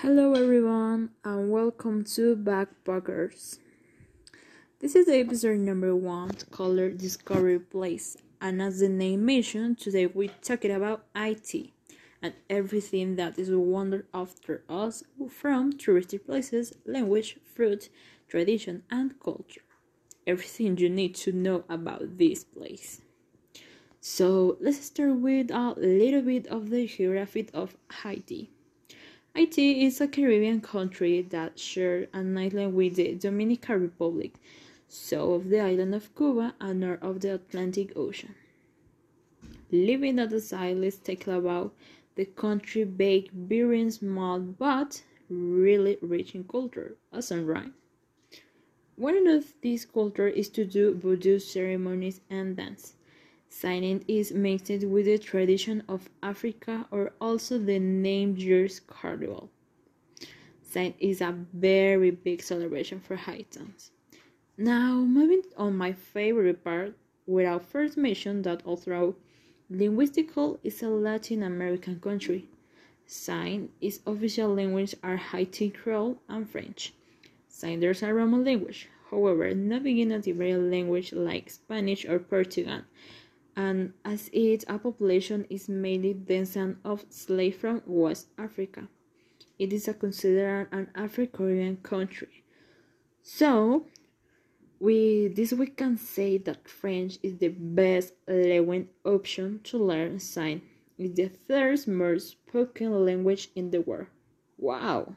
Hello everyone and welcome to Backpackers. This is episode number one called Discovery Place and as the name mentioned, today we're talking about Haiti and everything that is wandered after us from touristy places, language, fruit, tradition and culture. Everything you need to know about this place. So let's start with a little bit of the geography of Haiti. Haiti is a Caribbean country that shares an island with the Dominican Republic, south of the island of Cuba and north of the Atlantic Ocean. Living at the side, let's take about the country baked very small but really rich in culture, as in rhyme. One of these culture is to do voodoo ceremonies and dance. Signing is mixed with the tradition of Africa or also the name year's carnival. Sign is a very big celebration for Haitians. Now, moving on my favorite part, without first mention that although linguistical is a Latin American country, sign its official language are Haitian Creole and French. Sign there's a Roman language, however, not being a Tibetan language like Spanish or Portuguese and as its a population is mainly descendant of slaves from West Africa. It is considered an Afro-Caribbean country. So, with this we can say that French is the best language option to learn sign. It's the third most spoken language in the world. Wow!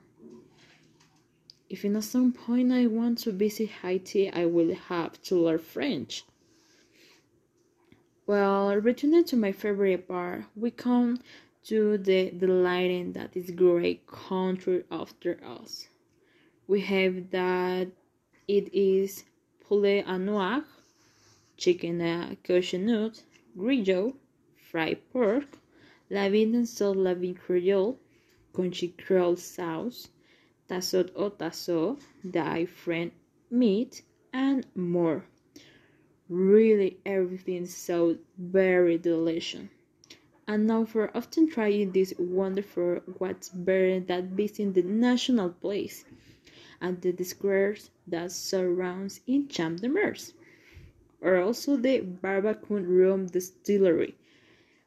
If in some point I want to visit Haiti, I will have to learn French. Well, returning to my favorite part, we come to the delighting that is great country after us. We have that it is poulet à noix, chicken à cochonut, griot, fried pork, la and salt la viande creole, conchi creole sauce, tassot au tasso, die friend meat, and more really everything so very delicious. And now for often trying this wonderful what's better than visiting the national place and the squares that surrounds in Champ de Mars. Or also the Barbancourt Rum Distillery,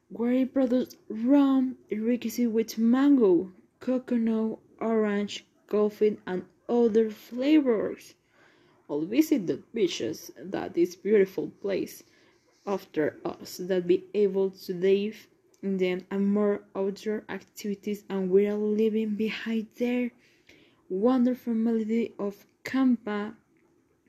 where it produces rum enriched with mango, coconut, orange, coffee, and other flavors. I'll visit the beaches that is beautiful place after us that be able to live in them and more outdoor activities and we are leaving behind there wonderful melody of kompa,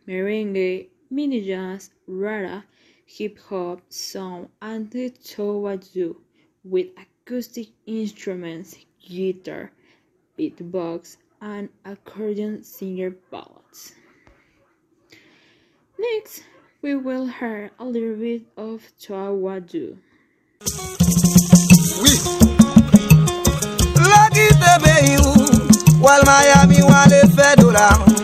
merengue, mini jazz, rara, hip hop, sound and the twoubadou with acoustic instruments, guitar, beatbox and accordion singer ballads. Next, we will hear a little bit of Twoubadou. Oui. Miami.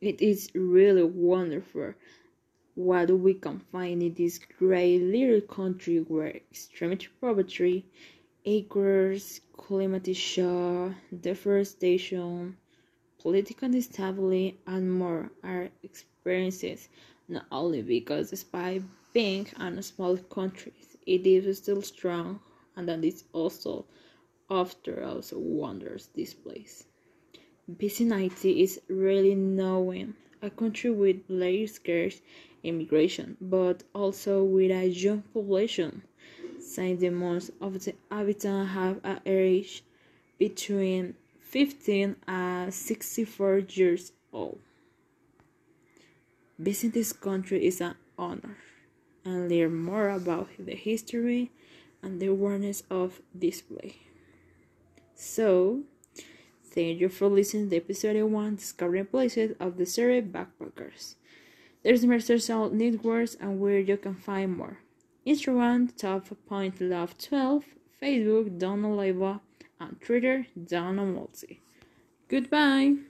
It is really wonderful what we can find in this great little country where extremity poverty, acres, climate shock, deforestation, political instability, and more are experiences not only because despite being a small country, it is still strong and that is also after also wonders this place. Vicinity is really knowing a country with very scarce immigration, but also with a young population, since the most of the inhabitants have an age between 15 and 64 years old. Visiting this country is an honor and learn more about the history and the awareness of display. So, thank you for listening to episode 1 Discovering Places of the series Backpackers. There's more social networks and where you can find more. Instagram, Top Point Love 12, Facebook, Donna Leiva, and Twitter, Donna Multi. Goodbye!